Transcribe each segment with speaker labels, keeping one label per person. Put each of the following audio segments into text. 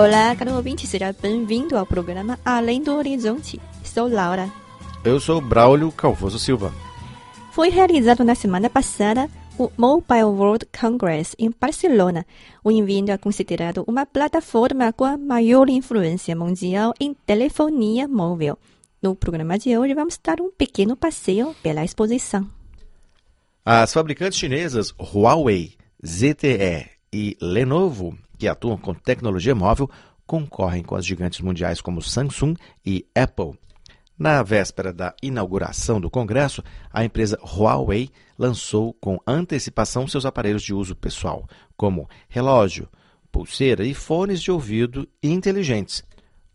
Speaker 1: Olá, caro ouvinte, seja bem-vindo ao programa Além do Horizonte. Sou Laura.
Speaker 2: Eu sou Braulio Calvoso Silva.
Speaker 1: Foi realizado na semana passada o Mobile World Congress em Barcelona. O evento é considerado uma plataforma com a maior influência mundial em telefonia móvel. No programa de hoje, vamos dar um pequeno passeio pela exposição.
Speaker 2: As fabricantes chinesas Huawei, ZTE e Lenovo, que atuam com tecnologia móvel, concorrem com as gigantes mundiais como Samsung e Apple. Na véspera da inauguração do congresso, a empresa Huawei lançou com antecipação seus aparelhos de uso pessoal, como relógio, pulseira e fones de ouvido inteligentes.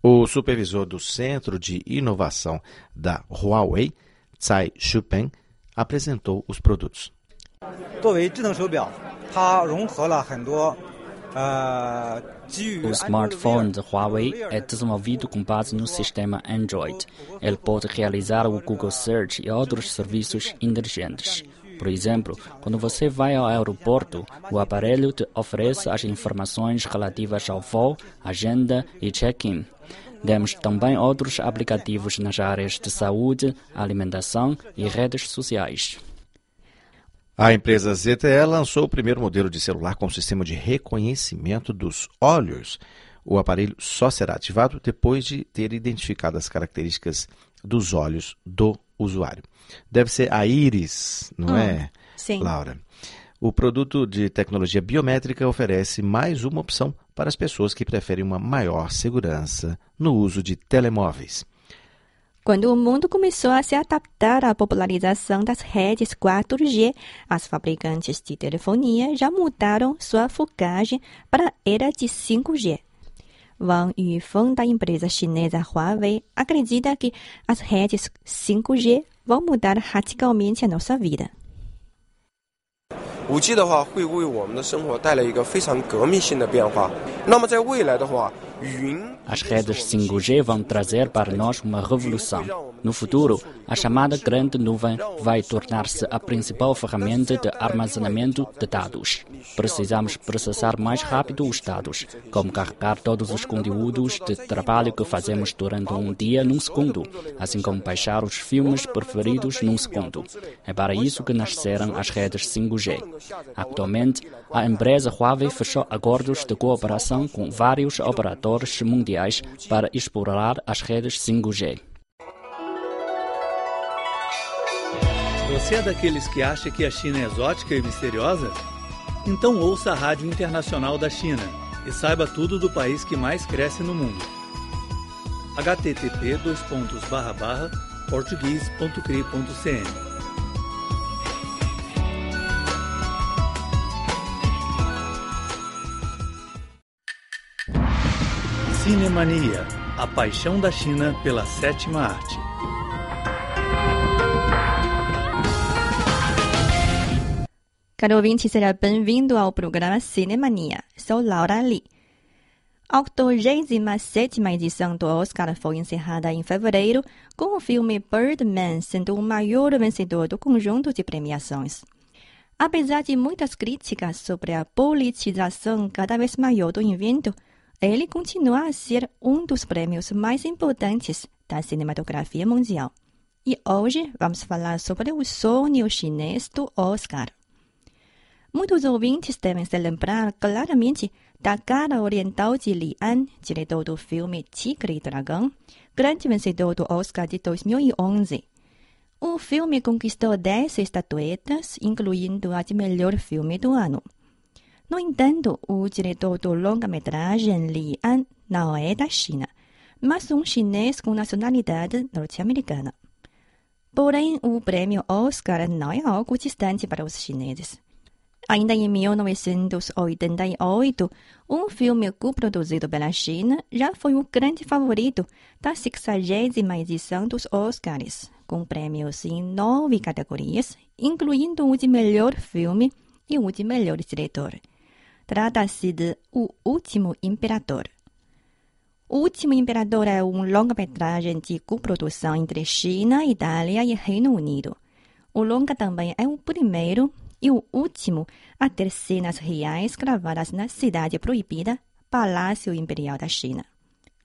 Speaker 2: O supervisor do Centro de Inovação da Huawei, Tsai Shupen, apresentou os produtos.
Speaker 3: 作为智能手表，它融合了很多呃基于
Speaker 4: o smartphone de Huawei é desenvolvido com base no sistema Android. Ele pode realizar o Google Search e outros serviços inteligentes. Por exemplo, quando você vai ao aeroporto, o aparelho te oferece as informações relativas ao voo, agenda e check-in. Temos também outros aplicativos nas áreas de saúde, alimentação e redes sociais.
Speaker 2: A empresa ZTE lançou o primeiro modelo de celular com sistema de reconhecimento dos olhos. O aparelho só será ativado depois de ter identificado as características dos olhos do usuário. Deve ser a íris, não
Speaker 1: Hum,
Speaker 2: é,
Speaker 1: sim.
Speaker 2: Laura? O produto de tecnologia biométrica oferece mais uma opção para as pessoas que preferem uma maior segurança no uso de telemóveis.
Speaker 1: Quando o mundo começou a se adaptar à popularização das redes 4G, as fabricantes de telefonia já mudaram sua focagem para a era de 5G. Wang Yufeng, da empresa chinesa Huawei, acredita que as redes 5G vão mudar radicalmente a nossa vida.
Speaker 5: 五 G 的话会为我们的生活带来一个非常革命性的变化。那么在未来的话，云
Speaker 4: as redes 5G vão trazer para nós uma revolução. No futuro, a chamada grande nuvem vai tornar-se a principal ferramenta de armazenamento de dados. Precisamos processar mais rápido os dados, como carregar todos os conteúdos de trabalho que fazemos durante um dia num segundo, assim como baixar os filmes preferidos num segundo. É para isso que nasceram as redes 5G. Atualmente, a empresa Huawei fechou acordos de cooperação com vários operadores mundiais para explorar as redes 5G.
Speaker 6: Você é daqueles que acha que a China é exótica e misteriosa? Então ouça a Rádio Internacional da China e saiba tudo do país que mais cresce no mundo. http Cinemania, a paixão da China pela sétima arte.
Speaker 1: Caro ouvinte, seja bem-vindo ao programa Cinemania. Sou Laura Lee. A 87 edição do Oscar foi encerrada em fevereiro, com o filme Birdman sendo o maior vencedor do conjunto de premiações. Apesar de muitas críticas sobre a politização cada vez maior do evento, ele continua a ser um dos prêmios mais importantes da cinematografia mundial. E hoje vamos falar sobre o sonho chinês do Oscar. Muitos ouvintes devem se lembrar claramente da cara oriental de Li An, diretor do filme Tigre e Dragão, grande vencedor do Oscar de 2011. O filme conquistou 10 estatuetas, incluindo a de melhor filme do ano. No entanto, o diretor do longa-metragem Li An não é da China, mas um chinês com nacionalidade norte-americana. Porém, o prêmio Oscar não é algo distante para os chineses. Ainda em 1988, um filme co-produzido pela China já foi o grande favorito da 60 edição dos Oscars, com prêmios em nove categorias, incluindo o de melhor filme e o de melhor diretor. Trata-se de O Último Imperador. O Último Imperador é um longa-metragem de coprodução entre China, Itália e Reino Unido. O longa também é o primeiro e o último a ter cenas reais gravadas na Cidade Proibida, Palácio Imperial da China.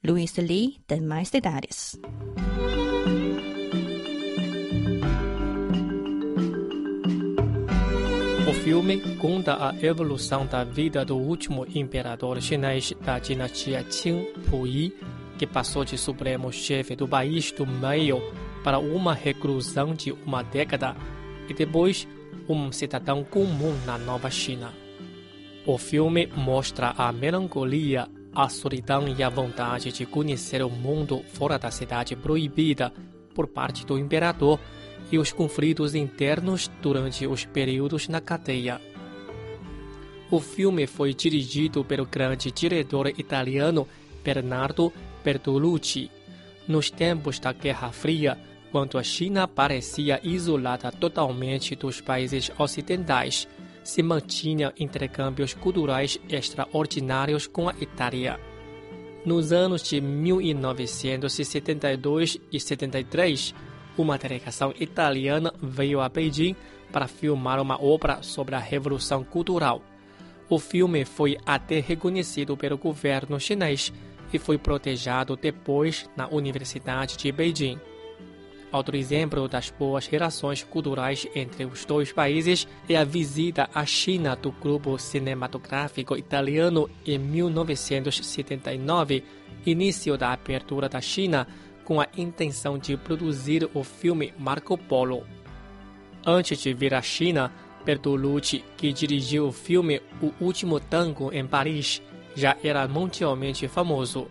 Speaker 1: Luiz Li tem mais detalhes.
Speaker 7: Filme conta a evolução da vida do último imperador chinês da dinastia Qing, Puyi, que passou de supremo chefe do país do meio para uma reclusão de uma década e depois um cidadão comum na Nova China. O filme mostra a melancolia, a solidão e a vontade de conhecer o mundo fora da cidade proibida por parte do imperador e os conflitos internos durante os períodos na cadeia. O filme foi dirigido pelo grande diretor italiano Bernardo Bertolucci. Nos tempos da Guerra Fria, quando a China parecia isolada totalmente dos países ocidentais, se mantinha intercâmbios culturais extraordinários com a Itália. Nos anos de 1972 e 73, uma delegação italiana veio a Beijing para filmar uma obra sobre a Revolução Cultural. O filme foi até reconhecido pelo governo chinês e foi protegido depois na Universidade de Beijing. Outro exemplo das boas relações culturais entre os dois países é a visita à China do grupo cinematográfico italiano em 1979, início da abertura da China com a intenção de produzir o filme Marco Polo. Antes de vir à China, Bertolucci, que dirigiu o filme O Último Tango em Paris, já era mundialmente famoso.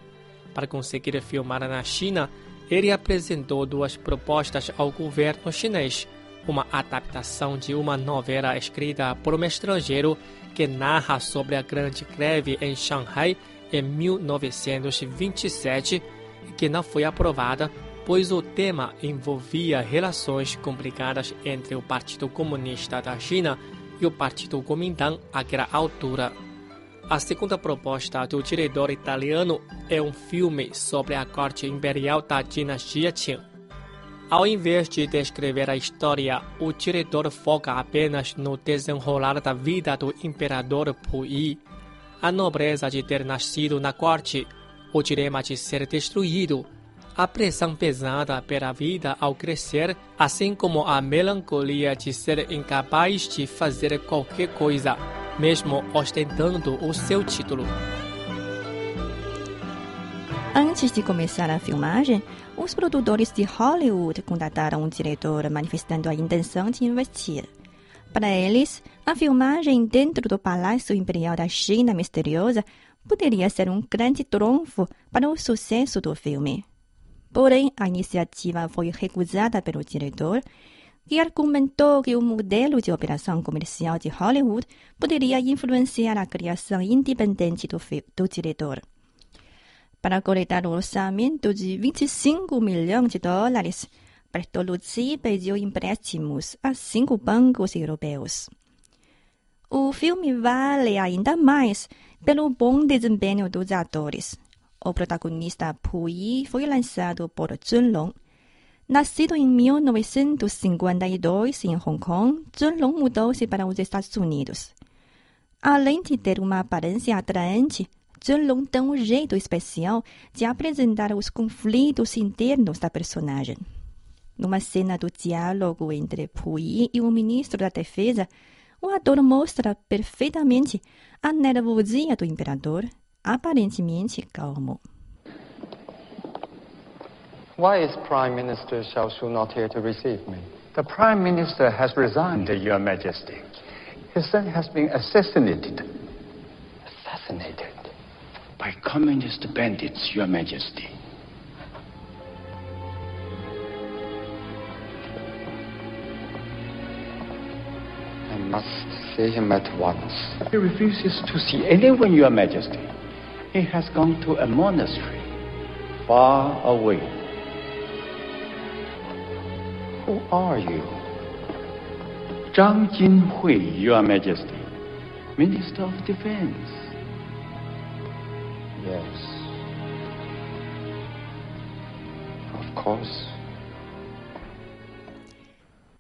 Speaker 7: Para conseguir filmar na China, ele apresentou duas propostas ao governo chinês: uma adaptação de uma novela escrita por um estrangeiro que narra sobre a grande greve em Shanghai em 1927 que não foi aprovada, pois o tema envolvia relações complicadas entre o Partido Comunista da China e o Partido Kuomintang àquela altura. A segunda proposta do diretor italiano é um filme sobre a corte imperial da dinastia Qing. Ao invés de descrever a história, o diretor foca apenas no desenrolar da vida do imperador Puyi, a nobreza de ter nascido na corte o dilema de ser destruído, a pressão pesada pela vida ao crescer, assim como a melancolia de ser incapaz de fazer qualquer coisa, mesmo ostentando o seu título.
Speaker 1: Antes de começar a filmagem, os produtores de Hollywood contataram um diretor manifestando a intenção de investir. Para eles, a filmagem dentro do Palácio Imperial da China Misteriosa poderia ser um grande trunfo para o sucesso do filme. Porém, a iniciativa foi recusada pelo diretor, que argumentou que o modelo de operação comercial de Hollywood poderia influenciar a criação independente do, do diretor. Para coletar o orçamento de 25 milhões de dólares, Bertolucci pediu empréstimos a cinco bancos europeus. O filme vale ainda mais pelo bom desempenho dos atores. O protagonista Puyi foi lançado por Zhenlong. Nascido em 1952 em Hong Kong, Zhenlong mudou-se para os Estados Unidos. Além de ter uma aparência atraente, Zhenlong tem um jeito especial de apresentar os conflitos internos da personagem. Numa cena do diálogo entre Puyi e o ministro da Defesa, o ator mostra perfeitamente a nervosia do imperador, aparentemente calmo.
Speaker 8: Why is Prime Minister Xiao Shu not here to receive me?
Speaker 9: The Prime Minister has resigned, Your Majesty. His son has been assassinated.
Speaker 8: Assassinated?
Speaker 9: By communist bandits, Your Majesty.
Speaker 8: See him at once.
Speaker 9: He refuses to see anyone, Your Majesty. He has gone to a monastery far away.
Speaker 8: Who are you?
Speaker 9: Zhang Jinhui, Your Majesty, Minister of Defense.
Speaker 8: Yes. Of course.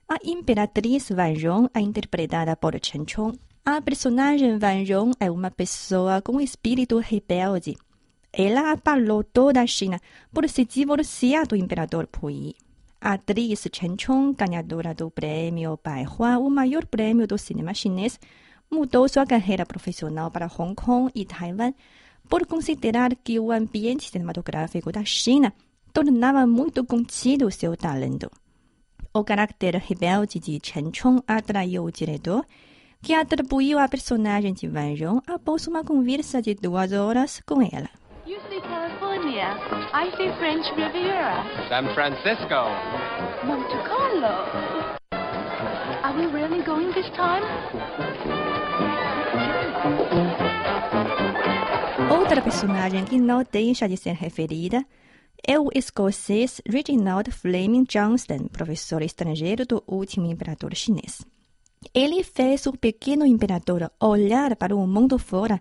Speaker 1: A Imperatriz Vanjong é interpretada por Chen Chong. A personagem Vanjong é uma pessoa com espírito rebelde. Ela abalou toda a China por se divorciar do imperador Puyi. A atriz Chen Chong, ganhadora do prêmio Baihua, o maior prêmio do cinema chinês, mudou sua carreira profissional para Hong Kong e Taiwan por considerar que o ambiente cinematográfico da China tornava muito contido seu talento. O caráter rebelde de Chen Chong atraiu o diretor, que atribuiu a personagem de Van Zhong após uma conversa de duas horas com ela.
Speaker 10: You say California. I say French Riviera.
Speaker 11: San Francisco.
Speaker 10: Monte Carlo. Are we really going this time?
Speaker 1: Outra personagem que não deixa de ser referida é o escocês Reginald Fleming Johnston, professor estrangeiro do último imperador chinês. Ele fez o pequeno imperador olhar para o mundo fora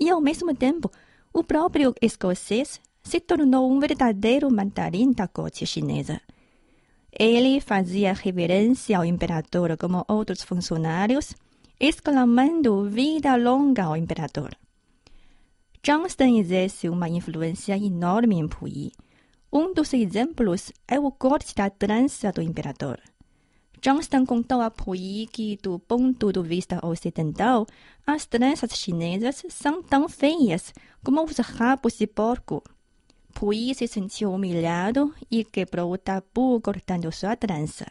Speaker 1: e, ao mesmo tempo, o próprio escocês se tornou um verdadeiro mandarim da corte chinesa. Ele fazia reverência ao imperador como outros funcionários, exclamando vida longa ao imperador. Johnston exerce uma influência enorme em Puyi. Um dos exemplos é o corte da trança do imperador. Johnston contou a Puyi que, do ponto de vista ocidental, as tranças chinesas são tão feias como os rabos de porco. Puyi se sentiu humilhado e quebrou o tabu cortando sua trança.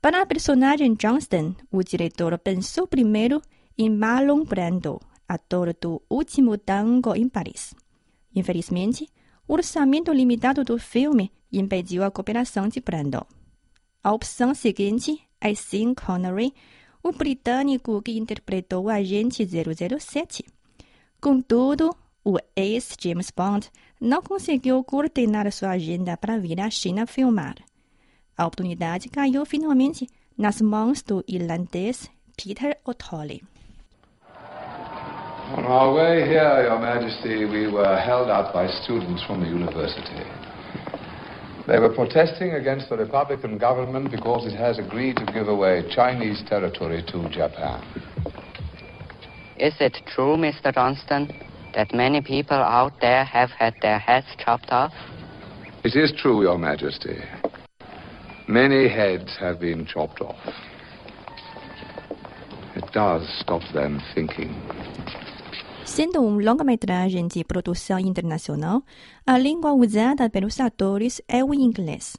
Speaker 1: Para a personagem Johnston, o diretor pensou primeiro em Marlon Brando, ator do Último Tango em Paris. Infelizmente, o orçamento limitado do filme impediu a cooperação de Brando. A opção seguinte é Sean Connery, o britânico que interpretou o agente 007. Contudo, o ex-James Bond não conseguiu coordenar sua agenda para vir à China filmar. A oportunidade caiu finalmente nas mãos do irlandês Peter O'Toole.
Speaker 12: On our way here, Your Majesty, we were held up by students from the university. They were protesting against the Republican government because it has agreed to give away Chinese territory to Japan.
Speaker 13: Is it true, Mr. Johnston, that many people out there have had their heads chopped off?
Speaker 12: It is true, Your Majesty. Many heads have been chopped off. It does stop them thinking.
Speaker 1: Sendo um longa-metragem de produção internacional, a língua usada pelos atores é o inglês.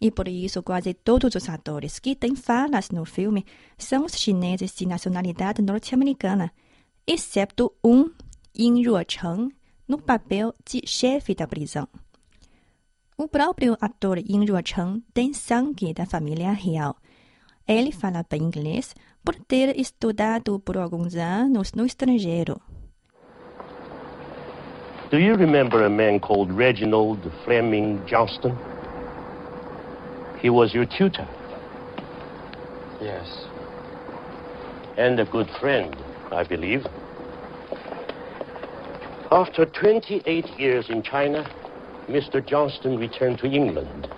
Speaker 1: E por isso quase todos os atores que têm falas no filme são os chineses de nacionalidade norte-americana, exceto um, Yin Ruo-cheng, no papel de chefe da prisão. O próprio ator Yin Ruo-cheng tem sangue da família real. Ele fala bem inglês por ter estudado por alguns anos no estrangeiro.
Speaker 14: Do you remember a man called Reginald Fleming Johnston? He was your tutor
Speaker 8: Yes.
Speaker 14: and a good friend, I believe. After 28 years in China, Mr. Johnston returned to England.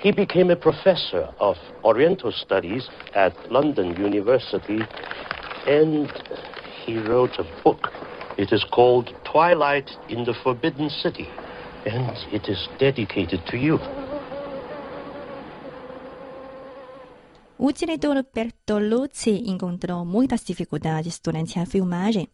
Speaker 14: He became a professor of Oriental Studies at London University and he wrote a book. It is called Twilight in the Forbidden City and it is dedicated to you.
Speaker 1: O diretor Bertolucci encontrou muitas dificuldades durante a filmagem.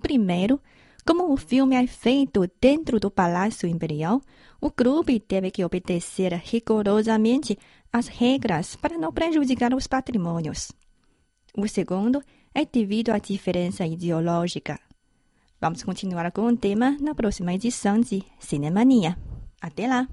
Speaker 1: Primeiro, como o filme é feito dentro do Palácio Imperial, o grupo teve que obedecer rigorosamente às regras para não prejudicar os patrimônios. O segundo é devido à diferença ideológica. Vamos continuar com o tema na próxima edição de Cinemania. Até lá!